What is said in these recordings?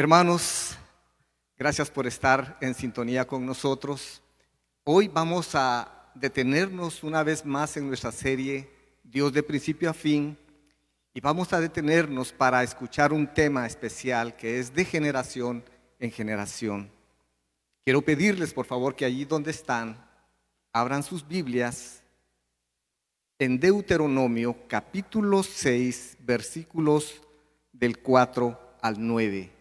Hermanos, gracias por estar en sintonía con nosotros. Hoy vamos a detenernos una vez más en nuestra serie Dios de principio a fin y vamos a detenernos para escuchar un tema especial que es de generación en generación. Quiero pedirles por favor que allí donde están abran sus Biblias en Deuteronomio capítulo 6 versículos del 4 al 9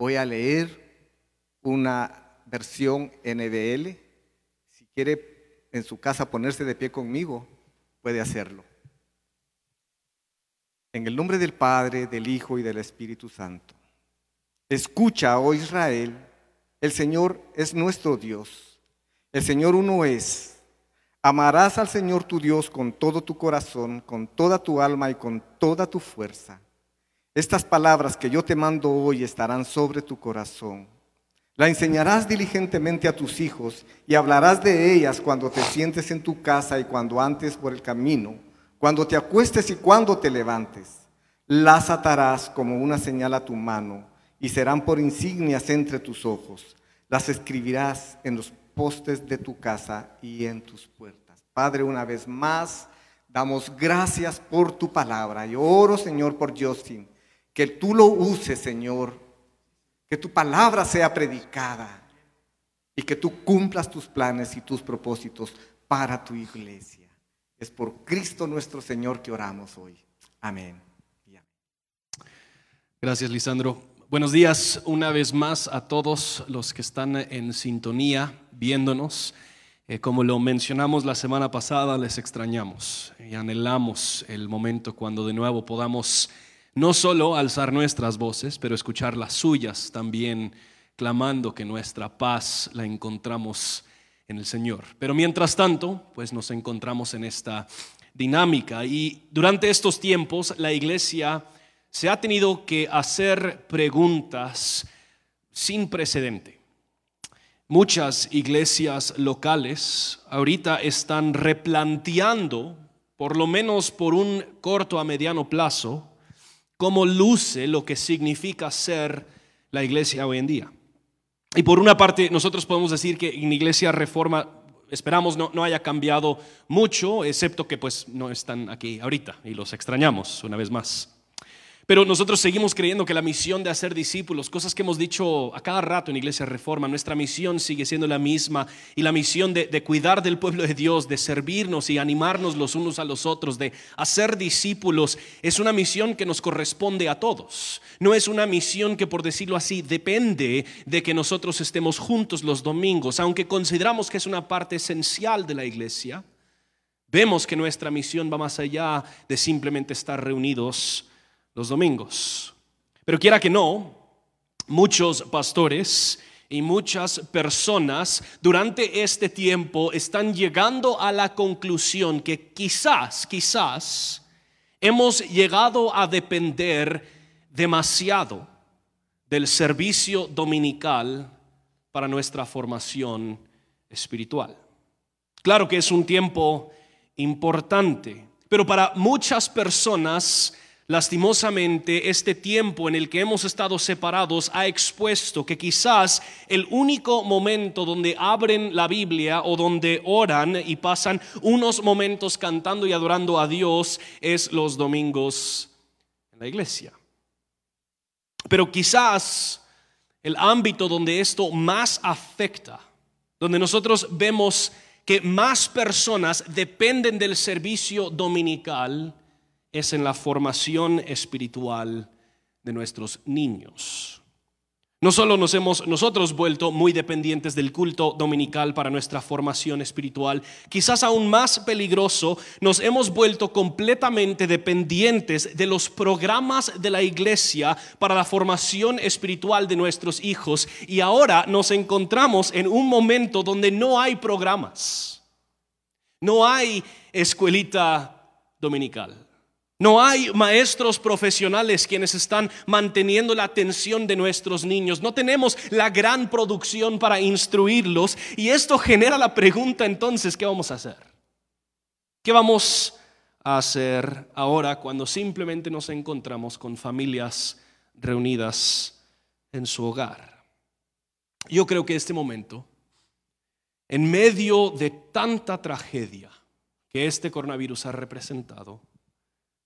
voy a leer una versión NBL. Si quiere en su casa ponerse de pie conmigo, puede hacerlo. En el nombre del Padre, del Hijo y del Espíritu Santo. Escucha, oh Israel, el Señor es nuestro Dios. El Señor uno es. Amarás al Señor tu Dios con todo tu corazón, con toda tu alma y con toda tu fuerza. Estas palabras que yo te mando hoy estarán sobre tu corazón. La enseñarás diligentemente a tus hijos y hablarás de ellas cuando te sientes en tu casa y cuando antes por el camino, cuando te acuestes y cuando te levantes. Las atarás como una señal a tu mano y serán por insignias entre tus ojos. Las escribirás en los postes de tu casa y en tus puertas. Padre, una vez más, damos gracias por tu palabra. Y oro, Señor, por Justin que tú lo uses, Señor, que tu palabra sea predicada y que tú cumplas tus planes y tus propósitos para tu iglesia. Es por Cristo nuestro Señor que oramos hoy. Amén. Gracias, Lisandro. Buenos días una vez más a todos los que están en sintonía, viéndonos. Eh, como lo mencionamos la semana pasada, les extrañamos y anhelamos el momento cuando de nuevo podamos no solo alzar nuestras voces, pero escuchar las suyas también, clamando que nuestra paz la encontramos en el Señor. Pero mientras tanto, pues nos encontramos en esta dinámica y durante estos tiempos la iglesia se ha tenido que hacer preguntas sin precedente. Muchas iglesias locales ahorita están replanteando, por lo menos por un corto a mediano plazo, cómo luce lo que significa ser la iglesia hoy en día. Y por una parte, nosotros podemos decir que en Iglesia Reforma esperamos no, no, haya cambiado mucho, excepto que pues no están aquí ahorita y los extrañamos una vez más. Pero nosotros seguimos creyendo que la misión de hacer discípulos, cosas que hemos dicho a cada rato en Iglesia Reforma, nuestra misión sigue siendo la misma y la misión de, cuidar del pueblo de Dios, de servirnos y animarnos los unos a los otros, de hacer discípulos, es una misión que nos corresponde a todos. No es una misión que, por decirlo así, depende de que nosotros estemos juntos los domingos, aunque consideramos que es una parte esencial de la iglesia. Vemos que nuestra misión va más allá de simplemente estar reunidos los domingos. Pero quiera que no, muchos pastores y muchas personas durante este tiempo están llegando a la conclusión que quizás, quizás hemos llegado a depender demasiado del servicio dominical para nuestra formación espiritual. Claro que es un tiempo importante, pero para muchas personas Lastimosamente, este tiempo en el que hemos estado separados ha expuesto que quizás el único momento donde abren la Biblia o donde oran y pasan unos momentos cantando y adorando a Dios es los domingos en la iglesia. Pero quizás el ámbito donde esto más afecta, donde nosotros vemos que más personas dependen del servicio dominical, es en la formación espiritual de nuestros niños. No solo nos hemos nosotros vuelto muy dependientes del culto dominical para nuestra formación espiritual, quizás aún más peligroso, nos hemos vuelto completamente dependientes de los programas de la iglesia para la formación espiritual de nuestros hijos y ahora nos encontramos en un momento donde no hay programas, no hay escuelita dominical. No hay maestros profesionales quienes están manteniendo la atención de nuestros niños. No tenemos la gran producción para instruirlos. Y esto genera la pregunta entonces, ¿qué vamos a hacer? ¿Qué vamos a hacer ahora cuando simplemente nos encontramos con familias reunidas en su hogar. Yo creo que este momento, en medio de tanta tragedia que este coronavirus ha representado,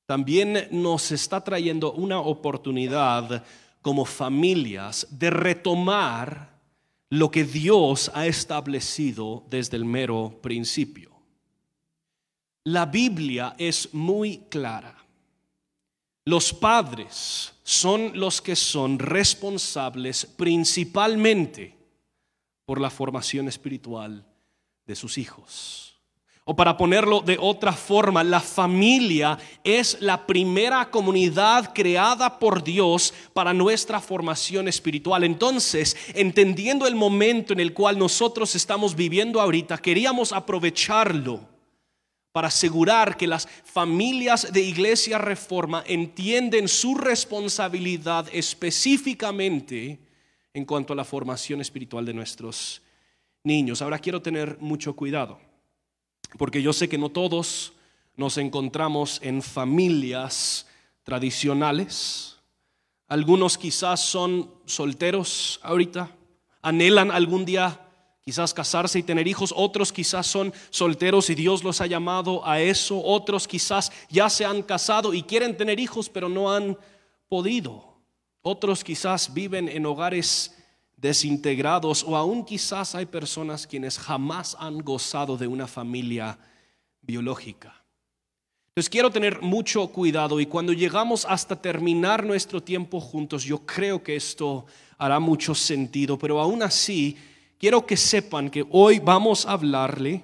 también nos está trayendo una oportunidad como familias de retomar lo que Dios ha establecido desde el mero principio. La Biblia es muy clara. Los padres son los que son responsables principalmente por la formación espiritual de sus hijos. O para ponerlo de otra forma, la familia es la primera comunidad creada por Dios para nuestra formación espiritual. Entonces, entendiendo el momento en el cual nosotros estamos viviendo ahorita, queríamos aprovecharlo para asegurar que las familias de Iglesia Reforma entienden su responsabilidad específicamente en cuanto a la formación espiritual de nuestros niños. Ahora quiero tener mucho cuidado porque yo sé que no todos nos encontramos en familias tradicionales. Algunos quizás son solteros ahorita, anhelan algún día quizás casarse y tener hijos, otros quizás son solteros y Dios los ha llamado a eso, otros quizás ya se han casado y quieren tener hijos pero no han podido, otros quizás viven en hogares desintegrados o aún quizás hay personas quienes jamás han gozado de una familia biológica. Entonces quiero tener mucho cuidado y cuando llegamos hasta terminar nuestro tiempo juntos, yo creo que esto hará mucho sentido, pero aún así quiero que sepan que hoy vamos a hablarle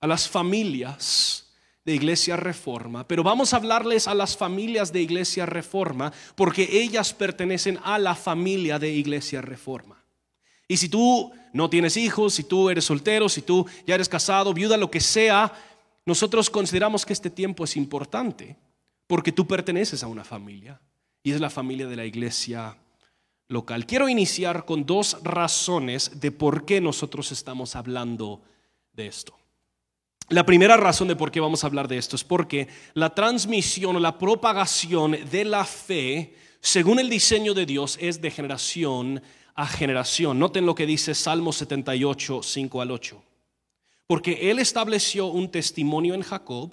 a las familias de Iglesia Reforma, pero vamos a hablarles a las familias de Iglesia Reforma porque ellas pertenecen a la familia de Iglesia Reforma. Y si tú no tienes hijos, si tú eres soltero, si tú ya eres casado, viuda, lo que sea, nosotros consideramos que este tiempo es importante porque tú perteneces a una familia y es la familia de la iglesia local. Quiero iniciar con dos razones de por qué nosotros estamos hablando de esto. La primera razón de por qué vamos a hablar de esto es porque la transmisión o la propagación de la fe, según el diseño de Dios, es de generación a generación. Noten lo que dice Salmo 78, 5 al 8. Porque Él estableció un testimonio en Jacob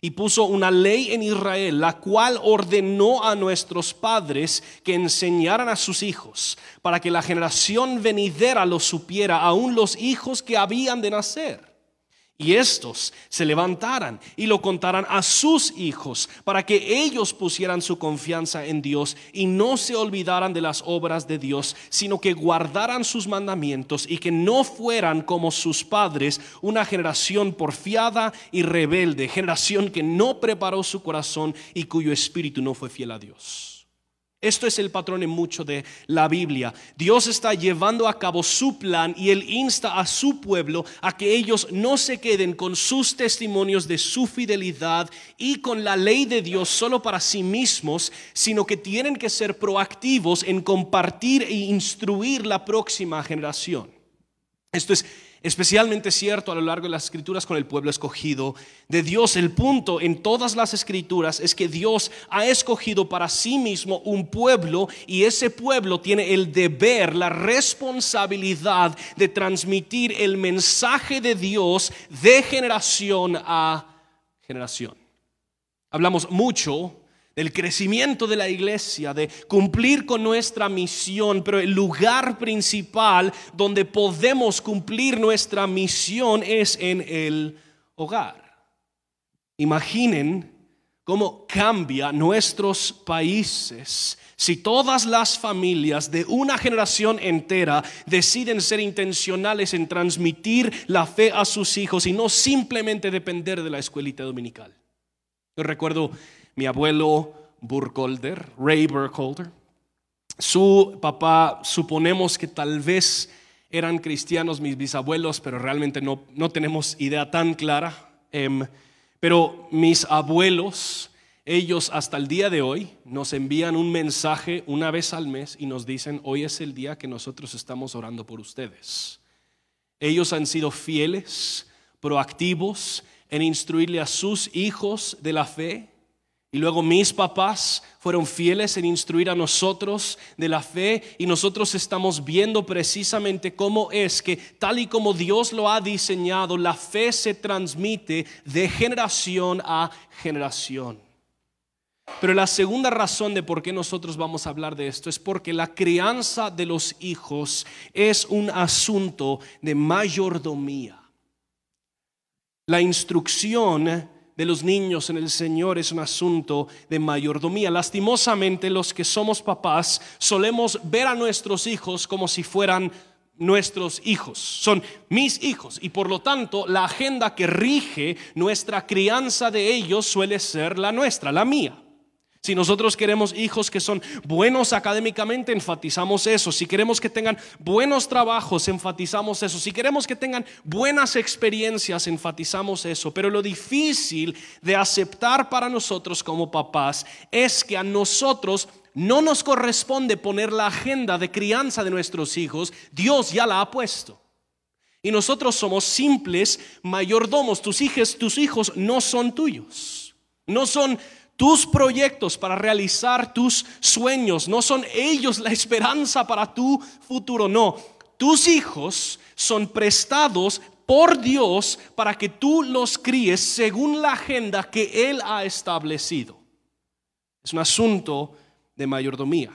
y puso una ley en Israel, la cual ordenó a nuestros padres que enseñaran a sus hijos, para que la generación venidera lo supiera, aún los hijos que habían de nacer y estos se levantaran y lo contaran a sus hijos para que ellos pusieran su confianza en Dios y no se olvidaran de las obras de Dios, sino que guardaran sus mandamientos y que no fueran como sus padres, una generación porfiada y rebelde, generación que no preparó su corazón y cuyo espíritu no fue fiel a Dios. Esto es el patrón en mucho de la Biblia. Dios está llevando a cabo su plan y Él insta a su pueblo a que ellos no se queden con sus testimonios de su fidelidad y con la ley de Dios solo para sí mismos, sino que tienen que ser proactivos en compartir e instruir la próxima generación. Esto es especialmente cierto a lo largo de las escrituras con el pueblo escogido de Dios. El punto en todas las escrituras es que Dios ha escogido para sí mismo un pueblo y ese pueblo tiene el deber, la responsabilidad de transmitir el mensaje de Dios de generación a generación. Hablamos mucho del crecimiento de la iglesia, de cumplir con nuestra misión, pero el lugar principal donde podemos cumplir nuestra misión es en el hogar. Imaginen cómo cambia nuestros países si todas las familias de una generación entera deciden ser intencionales en transmitir la fe a sus hijos y no simplemente depender de la escuelita dominical. Yo recuerdo mi abuelo Burkholder, Ray Burkholder. Su papá, suponemos que tal vez eran cristianos mis bisabuelos, pero realmente no, no tenemos idea tan clara. Em, pero mis abuelos, ellos hasta el día de hoy nos envían un mensaje una vez al mes y nos dicen, hoy es el día que nosotros estamos orando por ustedes. Ellos han sido fieles, proactivos en instruirle a sus hijos de la fe Y luego mis papás fueron fieles en instruir a nosotros de la fe y nosotros estamos viendo precisamente cómo es que tal y como Dios lo ha diseñado, la fe se transmite de generación a generación. Pero la segunda razón de por qué nosotros vamos a hablar de esto es porque la crianza de los hijos es un asunto de mayordomía. La instrucción de los niños en el Señor es un asunto de mayordomía. Lastimosamente los que somos papás solemos ver a nuestros hijos como si fueran nuestros hijos, son mis hijos y por lo tanto la agenda que rige nuestra crianza de ellos suele ser la nuestra, la mía. Si nosotros queremos hijos que son buenos académicamente, enfatizamos eso. Si queremos que tengan buenos trabajos, enfatizamos eso. Si queremos que tengan buenas experiencias, enfatizamos eso. Pero lo difícil de aceptar para nosotros como papás es que a nosotros no nos corresponde poner la agenda de crianza de nuestros hijos. Dios ya la ha puesto. Y nosotros somos simples mayordomos. Tus hijos, tus hijos no son tuyos. No son tus proyectos para realizar tus sueños. No son ellos la esperanza para tu futuro, no. Tus hijos son prestados por Dios para que tú los críes según la agenda que Él ha establecido. Es un asunto de mayordomía.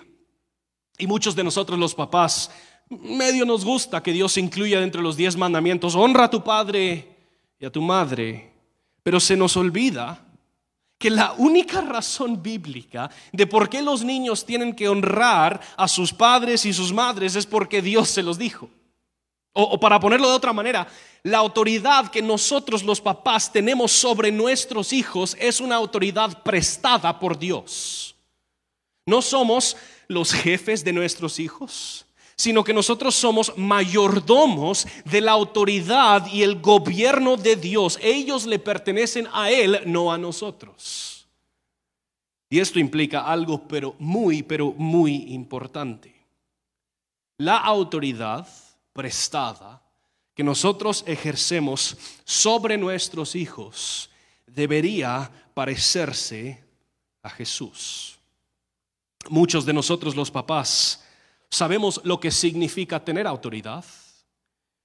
Y muchos de nosotros los papás, medio nos gusta que Dios incluya dentro de los diez mandamientos, honra a tu padre y a tu madre, pero se nos olvida que la única razón bíblica de por qué los niños tienen que honrar a sus padres y sus madres es porque Dios se los dijo. O, para ponerlo de otra manera, la autoridad que nosotros los papás tenemos sobre nuestros hijos es una autoridad prestada por Dios. No somos los jefes de nuestros hijos sino que nosotros somos mayordomos de la autoridad y el gobierno de Dios. Ellos le pertenecen a Él, no a nosotros. Y esto implica algo, pero muy, pero muy importante. La autoridad prestada que nosotros ejercemos sobre nuestros hijos debería parecerse a Jesús. Muchos de nosotros los papás Sabemos lo que significa tener autoridad,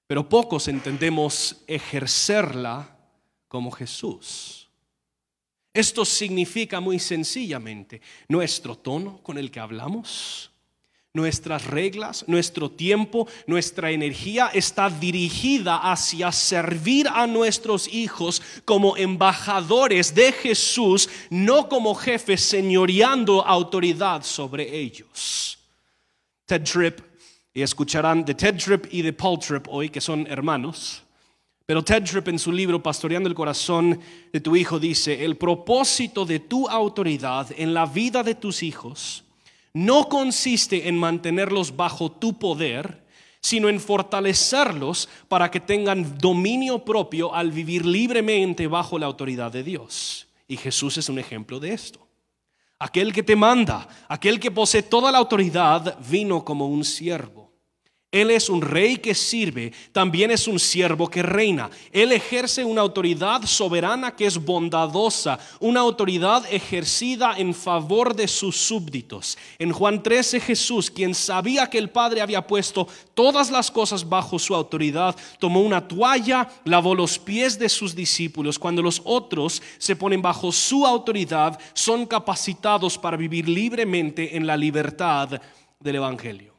pero pocos entendemos ejercerla como Jesús. Esto significa muy sencillamente nuestro tono con el que hablamos, nuestras reglas, nuestro tiempo, nuestra energía está dirigida hacia servir a nuestros hijos como embajadores de Jesús, no como jefes señoreando autoridad sobre ellos. Ted Tripp, y escucharán de Ted Tripp y de Paul Tripp hoy, que son hermanos. Pero Ted Tripp en su libro Pastoreando el Corazón de tu Hijo dice, el propósito de tu autoridad en la vida de tus hijos no consiste en mantenerlos bajo tu poder, sino en fortalecerlos para que tengan dominio propio al vivir libremente bajo la autoridad de Dios. Y Jesús es un ejemplo de esto. Aquel que te manda, aquel que posee toda la autoridad, vino como un siervo él es un rey que sirve, también es un siervo que reina. Él ejerce una autoridad soberana que es bondadosa, una autoridad ejercida en favor de sus súbditos. En Juan 13 Jesús, quien sabía que el Padre había puesto todas las cosas bajo su autoridad, tomó una toalla, lavó los pies de sus discípulos. Cuando los otros se ponen bajo su autoridad, son capacitados para vivir libremente en la libertad del Evangelio.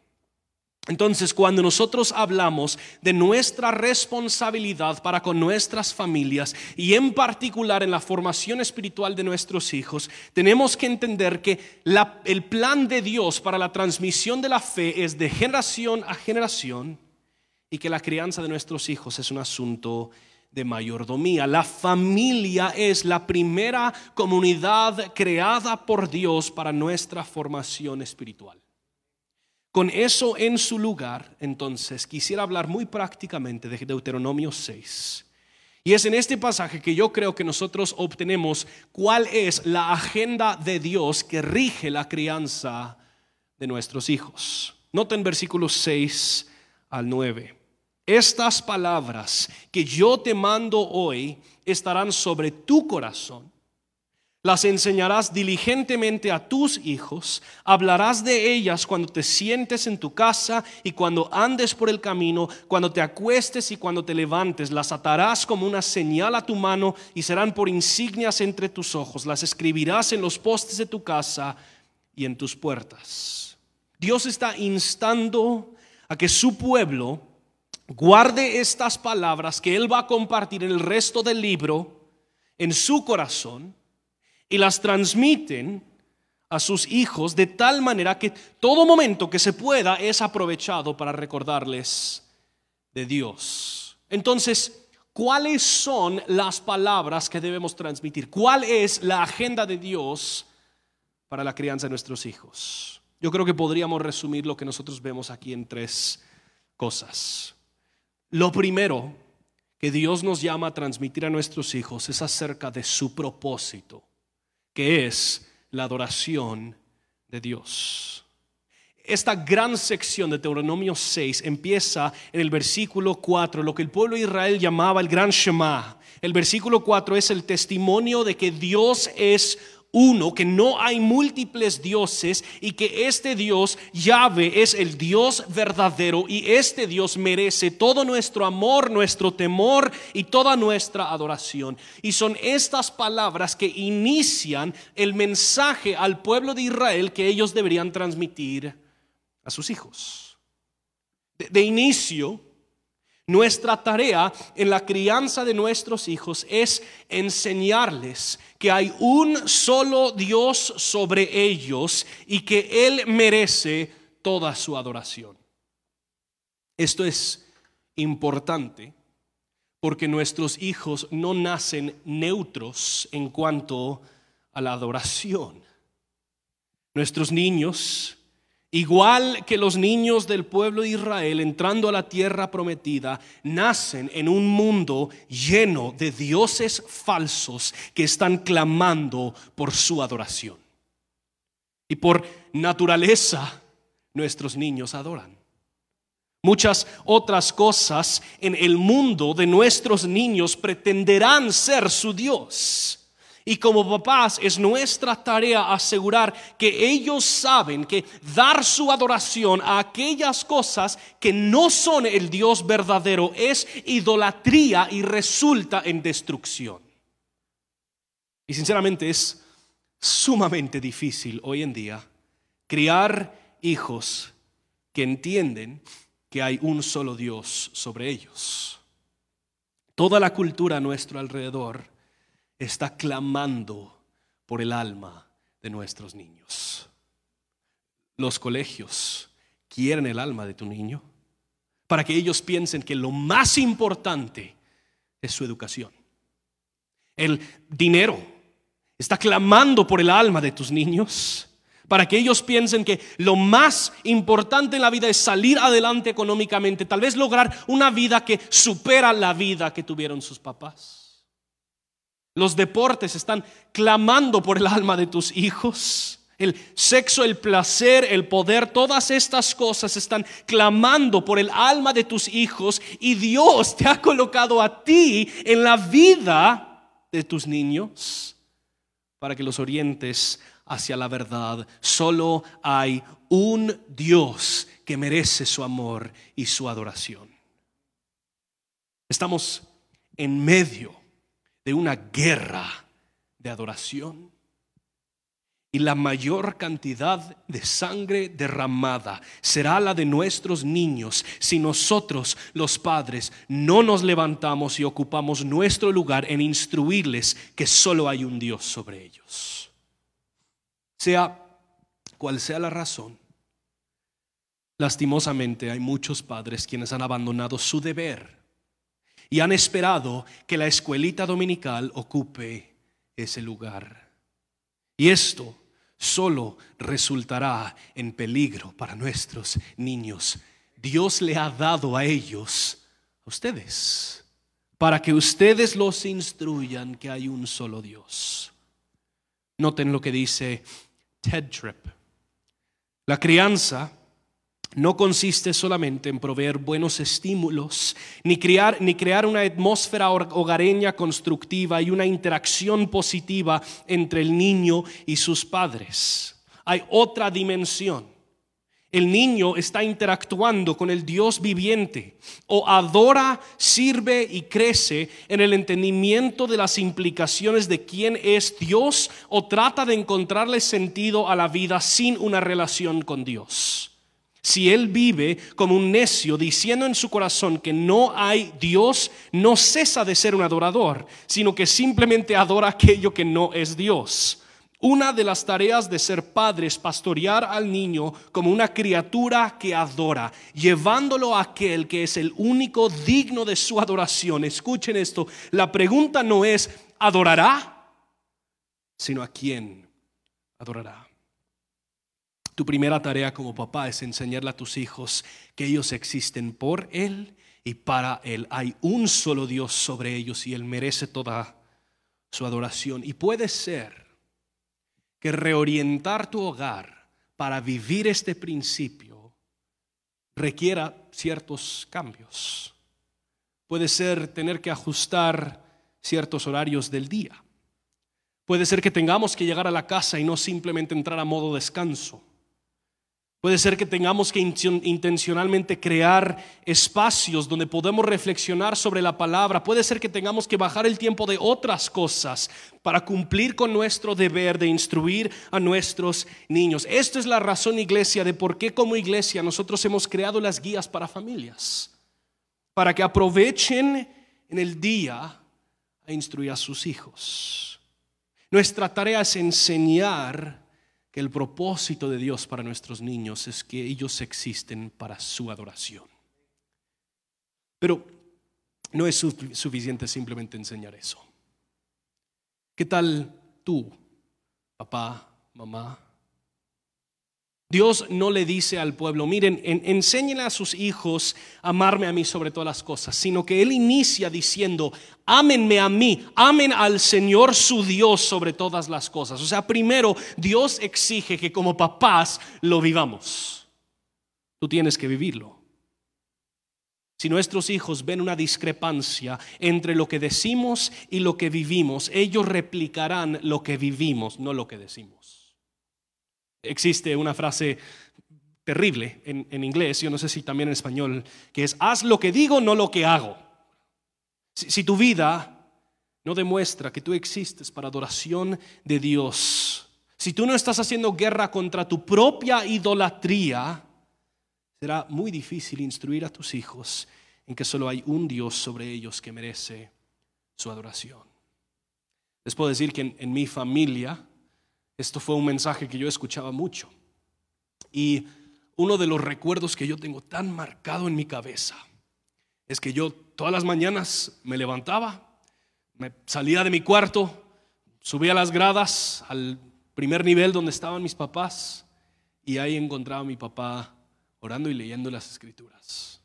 Entonces, cuando nosotros hablamos de nuestra responsabilidad para con nuestras familias y en particular en la formación espiritual de nuestros hijos, tenemos que entender que el plan de Dios para la transmisión de la fe es de generación a generación y que la crianza de nuestros hijos es un asunto de mayordomía. La familia es la primera comunidad creada por Dios para nuestra formación espiritual. Con eso en su lugar, entonces, quisiera hablar muy prácticamente de Deuteronomio 6. Y es en este pasaje que yo creo que nosotros obtenemos cuál es la agenda de Dios que rige la crianza de nuestros hijos. Noten versículos 6 al 9. Estas palabras que yo te mando hoy estarán sobre tu corazón Las enseñarás diligentemente a tus hijos, hablarás de ellas cuando te sientes en tu casa y cuando andes por el camino, cuando te acuestes y cuando te levantes. Las atarás como una señal a tu mano y serán por insignias entre tus ojos. Las escribirás en los postes de tu casa y en tus puertas. Dios está instando a que su pueblo guarde estas palabras que Él va a compartir en el resto del libro en su corazón y las transmiten a sus hijos de tal manera que todo momento que se pueda es aprovechado para recordarles de Dios. Entonces, ¿cuáles son las palabras que debemos transmitir? ¿Cuál es la agenda de Dios para la crianza de nuestros hijos? Yo creo que podríamos resumir lo que nosotros vemos aquí en tres cosas. Lo primero que Dios nos llama a transmitir a nuestros hijos es acerca de su propósito que es la adoración de Dios. Esta gran sección de Deuteronomio 6 empieza en el versículo 4, lo que el pueblo de Israel llamaba el gran Shema. El versículo 4 es el testimonio de que Dios es uno, que no hay múltiples dioses y que este Dios, Yahvé, es el Dios verdadero y este Dios merece todo nuestro amor, nuestro temor y toda nuestra adoración. Y son estas palabras que inician el mensaje al pueblo de Israel que ellos deberían transmitir a sus hijos. De, de inicio, nuestra tarea en la crianza de nuestros hijos es enseñarles que hay un solo Dios sobre ellos y que Él merece toda su adoración. Esto es importante porque nuestros hijos no nacen neutros en cuanto a la adoración. Nuestros niños Igual que los niños del pueblo de Israel entrando a la tierra prometida, nacen en un mundo lleno de dioses falsos que están clamando por su adoración. Y por naturaleza, nuestros niños adoran. Muchas otras cosas en el mundo de nuestros niños pretenderán ser su Dios. Y como papás es nuestra tarea asegurar que ellos saben que dar su adoración a aquellas cosas que no son el Dios verdadero es idolatría y resulta en destrucción. Y sinceramente es sumamente difícil hoy en día criar hijos que entienden que hay un solo Dios sobre ellos. Toda la cultura a nuestro alrededor está clamando por el alma de nuestros niños. Los colegios quieren el alma de tu niño para que ellos piensen que lo más importante es su educación. El dinero está clamando por el alma de tus niños para que ellos piensen que lo más importante en la vida es salir adelante económicamente, tal vez lograr una vida que supera la vida que tuvieron sus papás. Los deportes están clamando por el alma de tus hijos. El sexo, el placer, el poder, todas estas cosas están clamando por el alma de tus hijos y Dios te ha colocado a ti en la vida de tus niños para que los orientes hacia la verdad. Solo hay un Dios que merece su amor y su adoración. Estamos en medio de una guerra de adoración. Y la mayor cantidad de sangre derramada será la de nuestros niños si nosotros, los padres, no nos levantamos y ocupamos nuestro lugar en instruirles que solo hay un Dios sobre ellos. Sea cual sea la razón, lastimosamente hay muchos padres quienes han abandonado su deber y han esperado que la escuelita dominical ocupe ese lugar. Y esto solo resultará en peligro para nuestros niños. Dios le ha dado a ellos, a ustedes, para que ustedes los instruyan que hay un solo Dios. Noten lo que dice Ted Tripp. La crianza no consiste solamente en proveer buenos estímulos, ni crear, ni crear una atmósfera hogareña constructiva y una interacción positiva entre el niño y sus padres. Hay otra dimensión. El niño está interactuando con el Dios viviente o adora, sirve y crece en el entendimiento de las implicaciones de quién es Dios o trata de encontrarle sentido a la vida sin una relación con Dios. Si él vive como un necio diciendo en su corazón que no hay Dios, no cesa de ser un adorador, sino que simplemente adora aquello que no es Dios. Una de las tareas de ser padre es pastorear al niño como una criatura que adora, llevándolo a aquel que es el único digno de su adoración. Escuchen esto, la pregunta no es, ¿adorará? sino a quién adorará. Tu primera tarea como papá es enseñarle a tus hijos que ellos existen por Él y para Él. Hay un solo Dios sobre ellos y Él merece toda su adoración. Y puede ser que reorientar tu hogar para vivir este principio requiera ciertos cambios. Puede ser tener que ajustar ciertos horarios del día. Puede ser que tengamos que llegar a la casa y no simplemente entrar a modo descanso. Puede ser que tengamos que intencionalmente crear espacios donde podemos reflexionar sobre la palabra. Puede ser que tengamos que bajar el tiempo de otras cosas para cumplir con nuestro deber de instruir a nuestros niños. Esta es la razón, iglesia, de por qué como iglesia nosotros hemos creado las guías para familias. Para que aprovechen en el día a instruir a sus hijos. Nuestra tarea es enseñar que el propósito de Dios para nuestros niños es que ellos existen para su adoración. Pero no es suficiente simplemente enseñar eso. ¿Qué tal tú, papá, mamá, Dios no le dice al pueblo, miren, en, a sus hijos a amarme a mí sobre todas las cosas, sino que Él inicia diciendo, ámenme a mí, amen al Señor su Dios sobre todas las cosas. O sea, primero Dios exige que como papás lo vivamos. Tú tienes que vivirlo. Si nuestros hijos ven una discrepancia entre lo que decimos y lo que vivimos, ellos replicarán lo que vivimos, no lo que decimos. Existe una frase terrible en, inglés, yo no sé si también en español, que es, haz lo que digo, no lo que hago. Si, tu vida no demuestra que tú existes para adoración de Dios, si tú no estás haciendo guerra contra tu propia idolatría, será muy difícil instruir a tus hijos en que solo hay un Dios sobre ellos que merece su adoración. Les puedo decir que en mi familia, esto fue un mensaje que yo escuchaba mucho. Y uno de los recuerdos que yo tengo tan marcado en mi cabeza es que yo todas las mañanas me levantaba, me salía de mi cuarto, subía las gradas al primer nivel donde estaban mis papás y ahí encontraba a mi papá orando y leyendo las escrituras.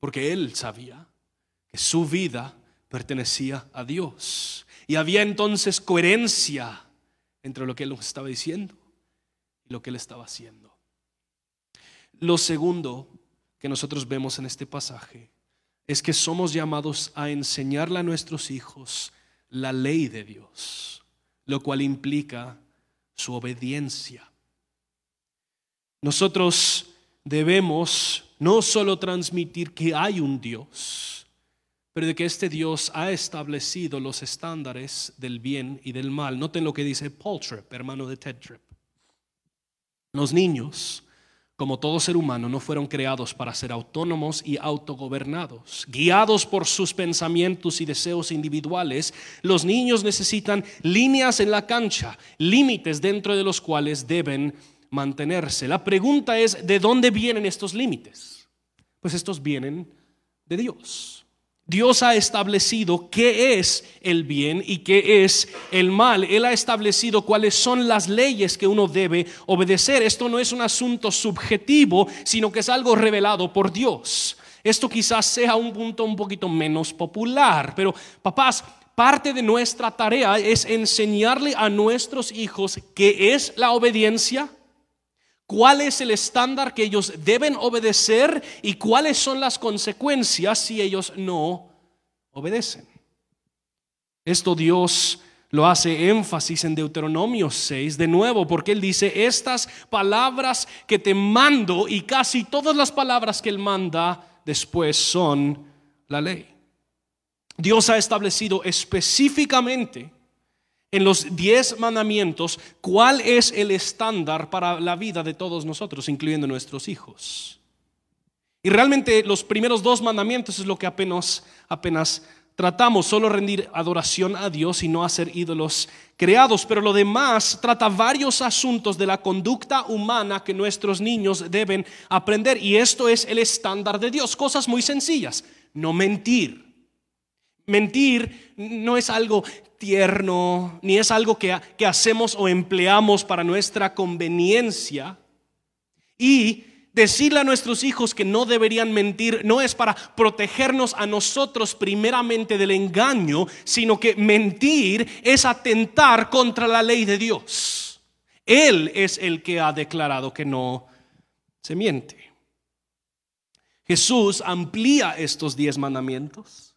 Porque él sabía que su vida pertenecía a Dios. Y había entonces coherencia entre lo que Él nos estaba diciendo y lo que Él estaba haciendo. Lo segundo que nosotros vemos en este pasaje es que somos llamados a enseñarle a nuestros hijos la ley de Dios, lo cual implica su obediencia. Nosotros debemos no solo transmitir que hay un Dios, pero de que este Dios ha establecido los estándares del bien y del mal. Noten lo que dice Paul Tripp, hermano de Ted Tripp. Los niños, como todo ser humano, no fueron creados para ser autónomos y autogobernados. Guiados por sus pensamientos y deseos individuales, los niños necesitan líneas en la cancha, límites dentro de los cuales deben mantenerse. La pregunta es, ¿de dónde vienen estos límites? Pues estos vienen de Dios. Dios ha establecido qué es el bien y qué es el mal. Él ha establecido cuáles son las leyes que uno debe obedecer. Esto no es un asunto subjetivo, sino que es algo revelado por Dios. Esto quizás sea un punto un poquito menos popular, pero papás, parte de nuestra tarea es enseñarle a nuestros hijos qué es la obediencia, cuál es el estándar que ellos deben obedecer y cuáles son las consecuencias si ellos no obedecen. Esto Dios lo hace énfasis en Deuteronomio 6, de nuevo, porque él dice, estas palabras que te mando y casi todas las palabras que él manda después son la ley. Dios ha establecido específicamente en los diez mandamientos cuál es el estándar para la vida de todos nosotros, incluyendo nuestros hijos. Y realmente los primeros dos mandamientos es lo que apenas, apenas tratamos, solo rendir adoración a Dios y no hacer ídolos creados, pero lo demás trata varios asuntos de la conducta humana que nuestros niños deben aprender. Y esto es el estándar de Dios, cosas muy sencillas, no mentir. Mentir no es algo tierno, ni es algo que, que hacemos o empleamos para nuestra conveniencia. Y decirle a nuestros hijos que no deberían mentir no es para protegernos a nosotros primeramente del engaño, sino que mentir es atentar contra la ley de Dios. Él es el que ha declarado que no se miente. Jesús amplía estos diez mandamientos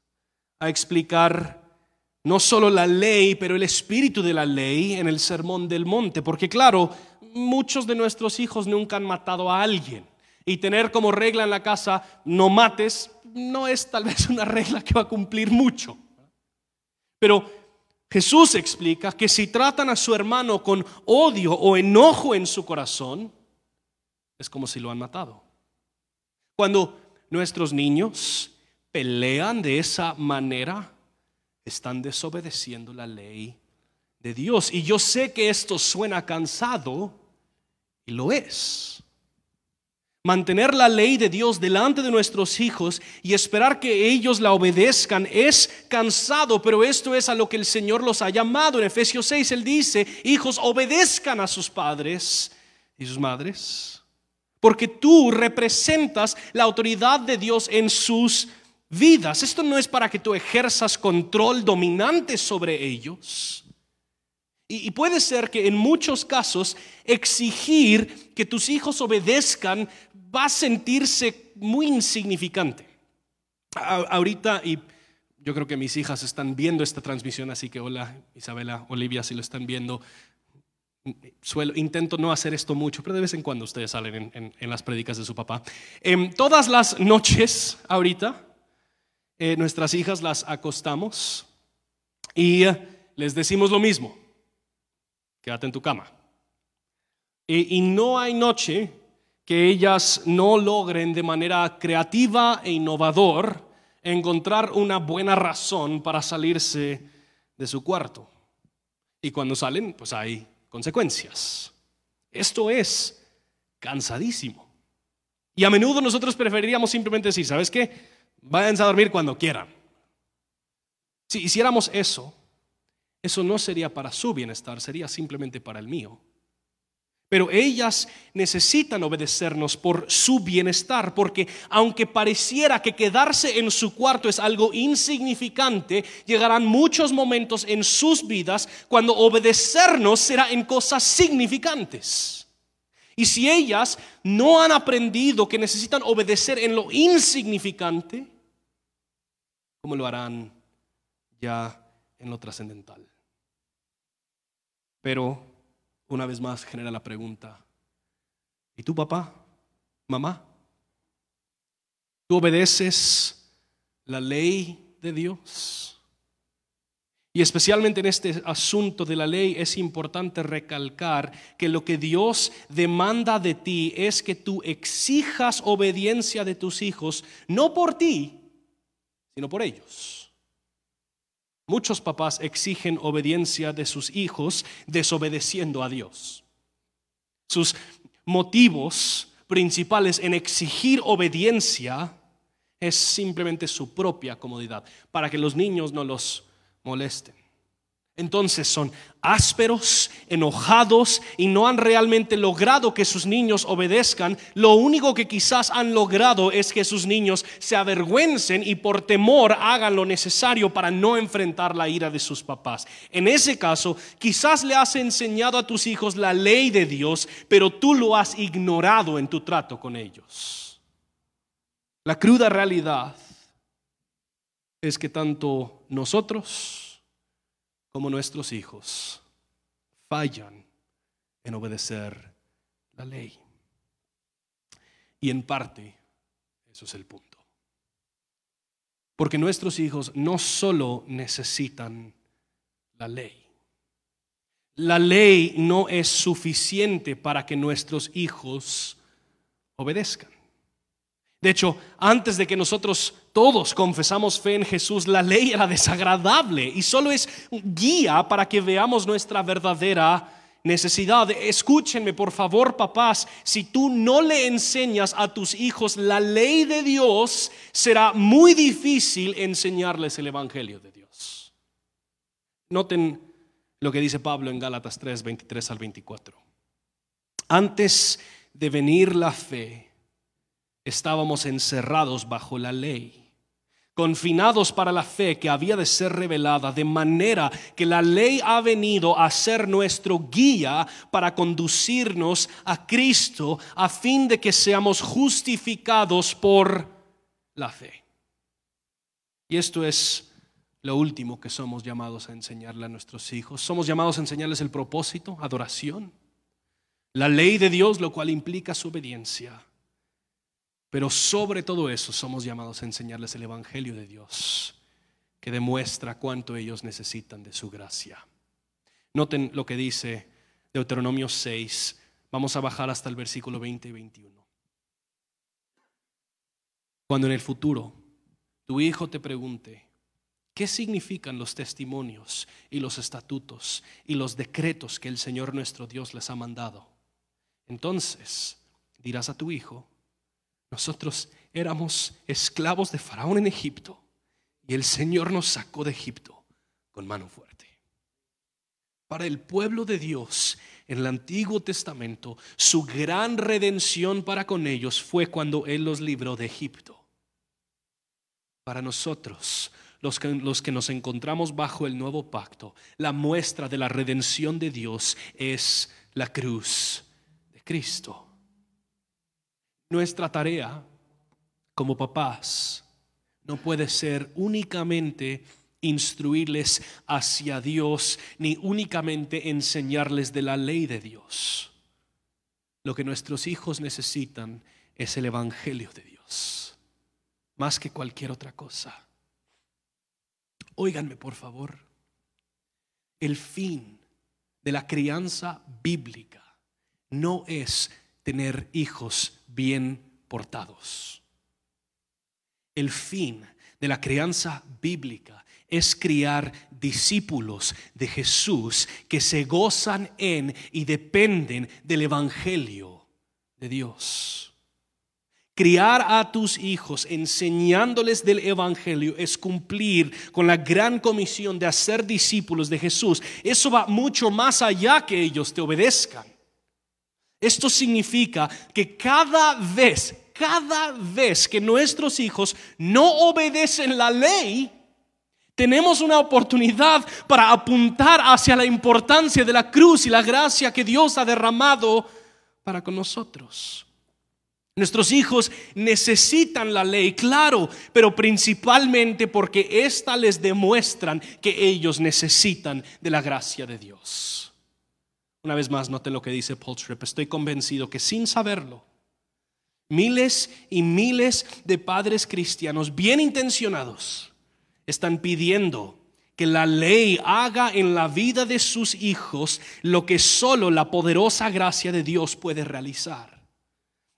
a explicar no solo la ley, pero el espíritu de la ley en el Sermón del Monte, porque claro, muchos de nuestros hijos nunca han matado a alguien y tener como regla en la casa no mates no es tal vez una regla que va a cumplir mucho. Pero Jesús explica que si tratan a su hermano con odio o enojo en su corazón, es como si lo han matado. Cuando nuestros niños pelean de esa manera, están desobedeciendo la ley de Dios. Y yo sé que esto suena cansado y lo es. Mantener la ley de Dios delante de nuestros hijos y esperar que ellos la obedezcan es cansado, pero esto es a lo que el Señor los ha llamado. En Efesios 6 Él dice, hijos, obedezcan a sus padres y sus madres, porque tú representas la autoridad de Dios en sus vidas. Esto no es para que tú ejerzas control dominante sobre ellos. Y, puede ser que en muchos casos exigir que tus hijos obedezcan va a sentirse muy insignificante. ahorita, y yo creo que mis hijas están viendo esta transmisión, así que hola Isabela, Olivia, si lo están viendo. Suelo, intento no hacer esto mucho, pero de vez en cuando ustedes salen en, las prédicas de su papá. Em, todas las noches, ahorita, eh, nuestras hijas las acostamos y eh, les decimos lo mismo, quédate en tu cama. y no hay noche que ellas no logren de manera creativa e innovador encontrar una buena razón para salirse de su cuarto. Y cuando salen, pues hay consecuencias. Esto es cansadísimo. Y a menudo nosotros preferiríamos simplemente decir, ¿sabes qué? Váyanse a dormir cuando quieran. Si hiciéramos eso, eso no sería para su bienestar, sería simplemente para el mío. Pero ellas necesitan obedecernos por su bienestar, porque aunque pareciera que quedarse en su cuarto es algo insignificante, llegarán muchos momentos en sus vidas cuando obedecernos será en cosas significantes. Y si ellas no han aprendido que necesitan obedecer en lo insignificante, ¿cómo lo harán ya en lo trascendental? Pero una vez más genera la pregunta, ¿y tú papá, mamá? ¿Tú obedeces la ley de Dios? Y especialmente en este asunto de la ley es importante recalcar que lo que Dios demanda de ti es que tú exijas obediencia de tus hijos, no por ti, sino por ellos. Muchos papás exigen obediencia de sus hijos desobedeciendo a Dios. Sus motivos principales en exigir obediencia es simplemente su propia comodidad, para que los niños no los molesten. Entonces son ásperos, enojados y no han realmente logrado que sus niños obedezcan. Lo único que quizás han logrado es que sus niños se avergüencen y por temor hagan lo necesario para no enfrentar la ira de sus papás. En ese caso, quizás le has enseñado a tus hijos la ley de Dios, pero tú lo has ignorado en tu trato con ellos. La cruda realidad es que tanto nosotros, como nuestros hijos fallan en obedecer la ley. Y en parte, eso es el punto. Porque nuestros hijos no solo necesitan la ley. La ley no es suficiente para que nuestros hijos obedezcan. De hecho, antes de que nosotros todos confesamos fe en Jesús, la ley era desagradable y solo es guía para que veamos nuestra verdadera necesidad. Escúchenme, por favor, papás, si tú no le enseñas a tus hijos la ley de Dios, será muy difícil enseñarles el Evangelio de Dios. Noten lo que dice Pablo en Gálatas 3, 23 al 24. Antes de venir la fe, estábamos encerrados bajo la ley, confinados para la fe que había de ser revelada, de manera que la ley ha venido a ser nuestro guía para conducirnos a Cristo a fin de que seamos justificados por la fe. Y esto es lo último que somos llamados a enseñarle a nuestros hijos. Somos llamados a enseñarles el propósito, adoración, la ley de Dios, lo cual implica su obediencia pero sobre todo eso somos llamados a enseñarles el Evangelio de Dios, que demuestra cuánto ellos necesitan de su gracia. Noten lo que dice Deuteronomio 6. Vamos a bajar hasta el versículo 20 y 21. Cuando en el futuro tu hijo te pregunte, ¿qué significan los testimonios y los estatutos y los decretos que el Señor nuestro Dios les ha mandado? Entonces dirás a tu hijo, nosotros éramos esclavos de Faraón en Egipto y el Señor nos sacó de Egipto con mano fuerte. Para el pueblo de Dios en el Antiguo Testamento, su gran redención para con ellos fue cuando Él los libró de Egipto. Para nosotros, los que, los que nos encontramos bajo el nuevo pacto, la muestra de la redención de Dios es la cruz de Cristo. Nuestra tarea como papás no puede ser únicamente instruirles hacia Dios, ni únicamente enseñarles de la ley de Dios. Lo que nuestros hijos necesitan es el Evangelio de Dios, más que cualquier otra cosa. Óiganme, por favor, el fin de la crianza bíblica no es tener hijos bien portados. El fin de la crianza bíblica es criar discípulos de Jesús que se gozan en y dependen del Evangelio de Dios. Criar a tus hijos enseñándoles del Evangelio es cumplir con la gran comisión de hacer discípulos de Jesús. Eso va mucho más allá que ellos te obedezcan. Esto significa que cada vez, cada vez que nuestros hijos no obedecen la ley, tenemos una oportunidad para apuntar hacia la importancia de la cruz y la gracia que Dios ha derramado para con nosotros. Nuestros hijos necesitan la ley, claro, pero principalmente porque ésta les demuestran que ellos necesitan de la gracia de Dios. Una vez más, noten lo que dice Paul Tripp. Estoy convencido que sin saberlo, miles y miles de padres cristianos bien intencionados están pidiendo que la ley haga en la vida de sus hijos lo que solo la poderosa gracia de Dios puede realizar.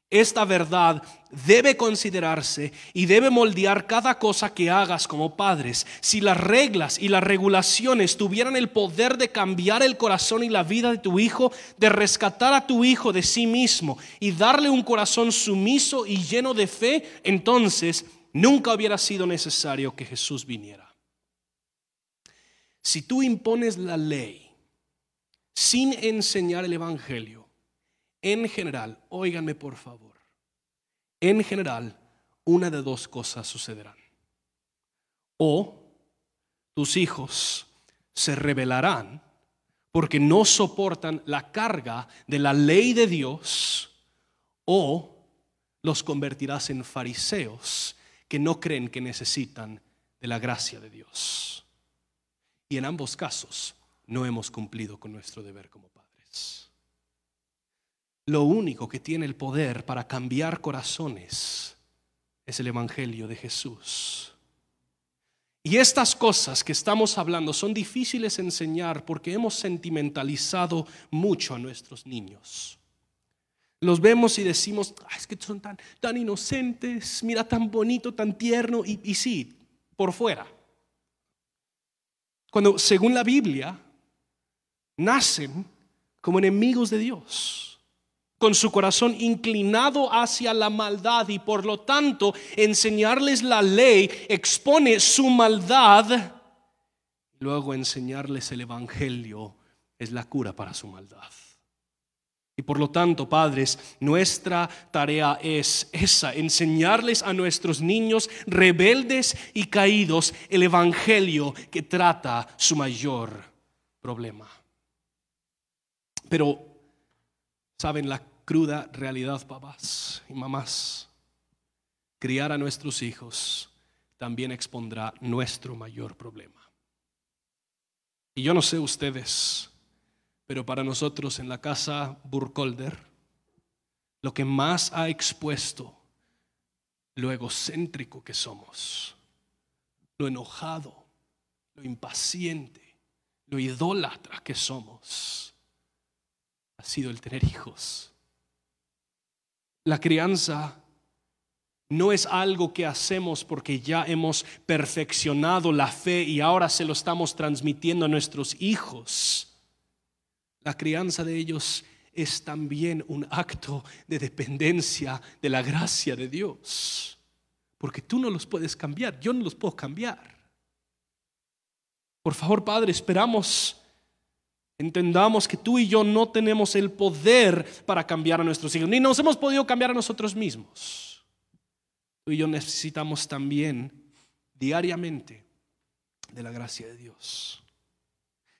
Esta verdad debe considerarse y debe moldear cada cosa que hagas como padres. Si las reglas y las regulaciones tuvieran el poder de cambiar el corazón y la vida de tu hijo, de rescatar a tu hijo de sí mismo y darle un corazón sumiso y lleno de fe, entonces nunca hubiera sido necesario que Jesús viniera. Si tú impones la ley sin enseñar el Evangelio, en general, óiganme por favor, en general, una de dos cosas sucederán. O tus hijos se rebelarán porque no soportan la carga de la ley de Dios, o los convertirás en fariseos que no creen que necesitan de la gracia de Dios. Y en ambos casos no hemos cumplido con nuestro deber como padres. Lo único que tiene el poder para cambiar corazones es el Evangelio de Jesús. Y estas cosas que estamos hablando son difíciles de enseñar porque hemos sentimentalizado mucho a nuestros niños. Los vemos y decimos, es que son tan, tan inocentes, mira tan bonito, tan tierno, y, y sí, por fuera. Cuando, según la Biblia, nacen como enemigos de Dios con su corazón inclinado hacia la maldad y por lo tanto enseñarles la ley expone su maldad. Luego enseñarles el Evangelio es la cura para su maldad. Y por lo tanto, padres, nuestra tarea es esa, enseñarles a nuestros niños rebeldes y caídos el Evangelio que trata su mayor problema. Pero, ¿saben? La cruda realidad, papás y mamás. Criar a nuestros hijos también expondrá nuestro mayor problema. Y yo no sé ustedes, pero para nosotros en la casa Burkholder, lo que más ha expuesto lo egocéntrico que somos, lo enojado, lo impaciente, lo idólatra que somos, ha sido el tener hijos. La crianza no es algo que hacemos porque ya hemos perfeccionado la fe y ahora se lo estamos transmitiendo a nuestros hijos. La crianza de ellos es también un acto de dependencia de la gracia de Dios. Porque tú no los puedes cambiar, yo no los puedo cambiar. Por favor, Padre, esperamos Entendamos que tú y yo no tenemos el poder para cambiar a nuestros hijos, ni nos hemos podido cambiar a nosotros mismos. Tú y yo necesitamos también diariamente de la gracia de Dios.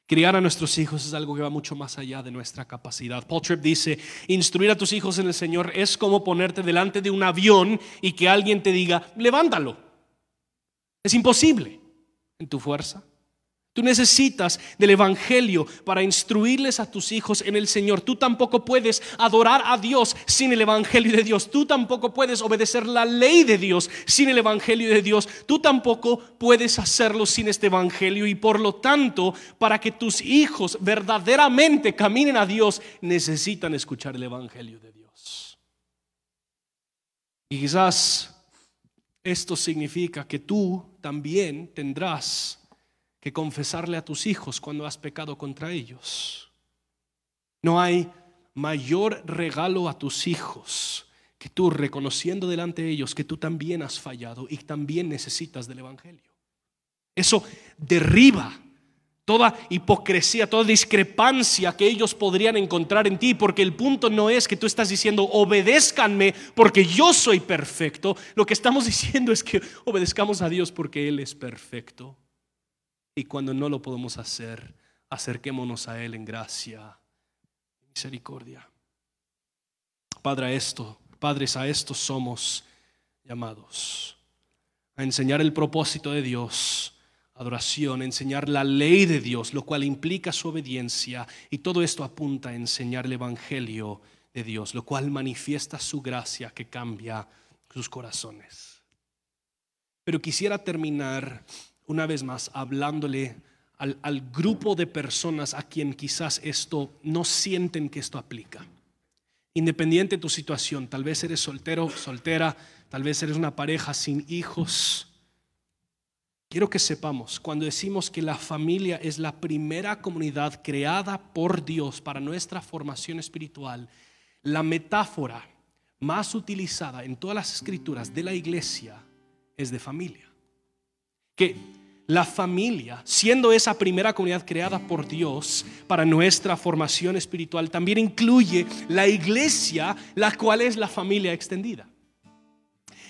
Criar a nuestros hijos es algo que va mucho más allá de nuestra capacidad. Paul Tripp dice, instruir a tus hijos en el Señor es como ponerte delante de un avión y que alguien te diga, levántalo. Es imposible en tu fuerza, Tú necesitas del Evangelio para instruirles a tus hijos en el Señor. Tú tampoco puedes adorar a Dios sin el Evangelio de Dios. Tú tampoco puedes obedecer la ley de Dios sin el Evangelio de Dios. Tú tampoco puedes hacerlo sin este Evangelio. Y por lo tanto, para que tus hijos verdaderamente caminen a Dios, necesitan escuchar el Evangelio de Dios. Y quizás esto significa que tú también tendrás que confesarle a tus hijos cuando has pecado contra ellos. No hay mayor regalo a tus hijos que tú reconociendo delante de ellos que tú también has fallado y también necesitas del Evangelio. Eso derriba toda hipocresía, toda discrepancia que ellos podrían encontrar en ti, porque el punto no es que tú estás diciendo obedézcanme porque yo soy perfecto, lo que estamos diciendo es que obedezcamos a Dios porque Él es perfecto. Y cuando no lo podemos hacer, acerquémonos a Él en gracia y misericordia. Padre, a esto, padres, a esto somos llamados. A enseñar el propósito de Dios, adoración, enseñar la ley de Dios, lo cual implica su obediencia. Y todo esto apunta a enseñar el Evangelio de Dios, lo cual manifiesta su gracia que cambia sus corazones. Pero quisiera terminar una vez más hablándole al, grupo de personas a quien quizás esto no sienten que esto aplica. Independiente de tu situación, tal vez eres soltero, soltera, tal vez eres una pareja sin hijos. Quiero que sepamos, cuando decimos que la familia es la primera comunidad creada por Dios para nuestra formación espiritual, la metáfora más utilizada en todas las escrituras de la iglesia es de familia. Que la familia, siendo esa primera comunidad creada por Dios para nuestra formación espiritual, también incluye la iglesia, la cual es la familia extendida.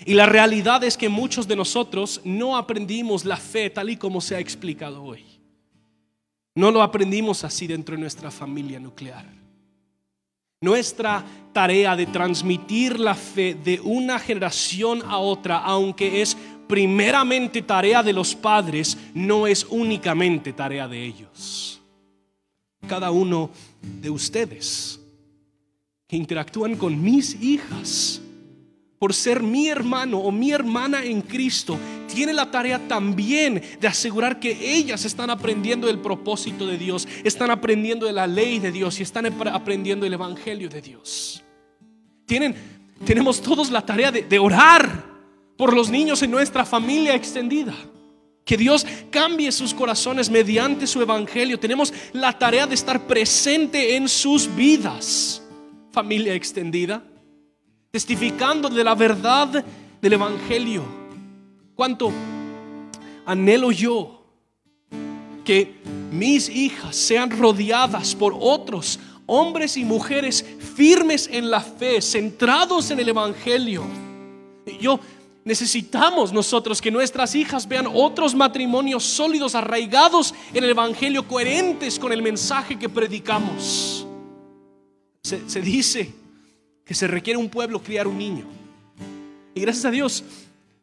Y la realidad es que muchos de nosotros no aprendimos la fe tal y como se ha explicado hoy. No lo aprendimos así dentro de nuestra familia nuclear. Nuestra tarea de transmitir la fe de una generación a otra, aunque es primeramente tarea de los padres, no es únicamente tarea de ellos. Cada uno de ustedes que interactúan con mis hijas, por ser mi hermano o mi hermana en Cristo, tiene la tarea también de asegurar que ellas están aprendiendo el propósito de Dios, están aprendiendo la ley de Dios y están aprendiendo el evangelio de Dios. Tienen, tenemos todos la tarea de orar por los niños en nuestra familia extendida. Que Dios cambie sus corazones mediante su evangelio. Tenemos la tarea de estar presente en sus vidas. Familia extendida testificando de la verdad del Evangelio. Cuánto anhelo yo que mis hijas sean rodeadas por otros hombres y mujeres firmes en la fe, centrados en el Evangelio. Yo necesitamos nosotros que nuestras hijas vean otros matrimonios sólidos, arraigados en el Evangelio, coherentes con el mensaje que predicamos. Se, se dice que se requiere un pueblo criar un niño. Y gracias a Dios,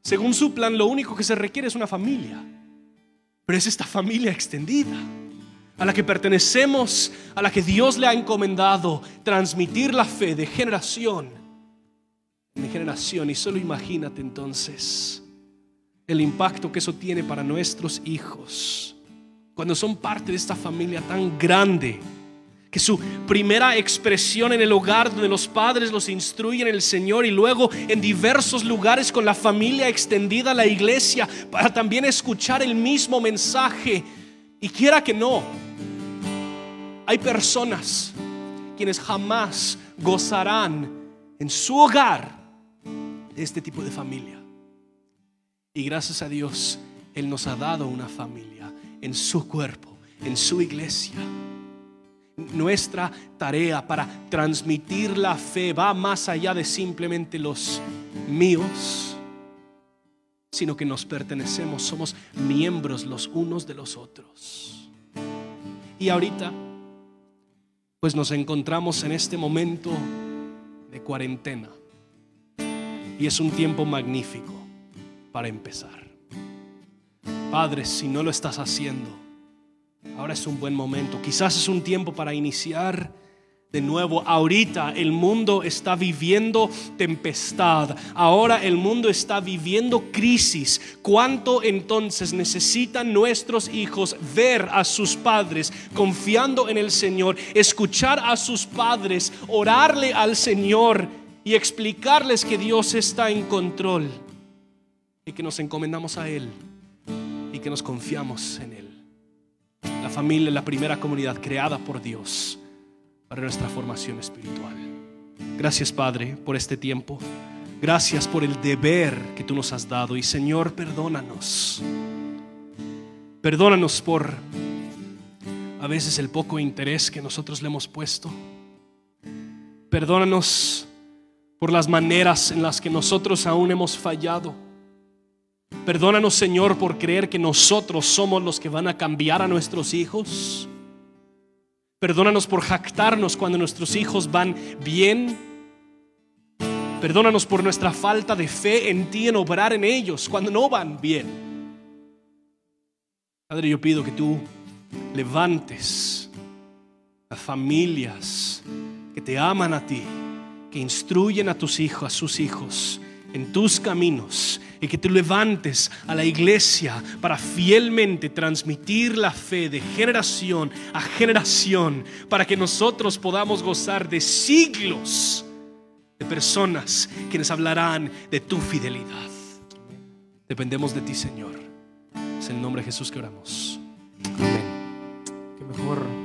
según su plan, lo único que se requiere es una familia. Pero es esta familia extendida a la que pertenecemos, a la que Dios le ha encomendado transmitir la fe de generación en generación. Y solo imagínate entonces el impacto que eso tiene para nuestros hijos cuando son parte de esta familia tan grande que su primera expresión en el hogar donde los padres los instruyen en el Señor y luego en diversos lugares con la familia extendida, la iglesia, para también escuchar el mismo mensaje. Y quiera que no, hay personas quienes jamás gozarán en su hogar este tipo de familia. Y gracias a Dios, Él nos ha dado una familia en su cuerpo, en su iglesia nuestra tarea para transmitir la fe va más allá de simplemente los míos, sino que nos pertenecemos, somos miembros los unos de los otros. Y ahorita, pues nos encontramos en este momento de cuarentena. Y es un tiempo magnífico para empezar. Padre, si no lo estás haciendo, Ahora es un buen momento. Quizás es un tiempo para iniciar de nuevo. Ahorita el mundo está viviendo tempestad. Ahora el mundo está viviendo crisis. ¿Cuánto entonces necesitan nuestros hijos ver a sus padres confiando en el Señor, escuchar a sus padres, orarle al Señor y explicarles que Dios está en control y que nos encomendamos a Él y que nos confiamos en Él? La familia la primera comunidad creada por Dios para nuestra formación espiritual. Gracias Padre por este tiempo. Gracias por el deber que tú nos has dado. Y Señor, perdónanos. Perdónanos por a veces el poco interés que nosotros le hemos puesto. Perdónanos por las maneras en las que nosotros aún hemos fallado. Perdónanos, Señor, por creer que nosotros somos los que van a cambiar a nuestros hijos. Perdónanos por jactarnos cuando nuestros hijos van bien. Perdónanos por nuestra falta de fe en ti, en obrar en ellos cuando no van bien. Padre, yo pido que tú levantes a familias que te aman a ti, que instruyen a tus hijos, a sus hijos en tus caminos y que tú levantes a la iglesia para fielmente transmitir la fe de generación a generación para que nosotros podamos gozar de siglos de personas quienes hablarán de tu fidelidad. Dependemos de ti, Señor. Es el nombre de Jesús que oramos. Amén. Que mejor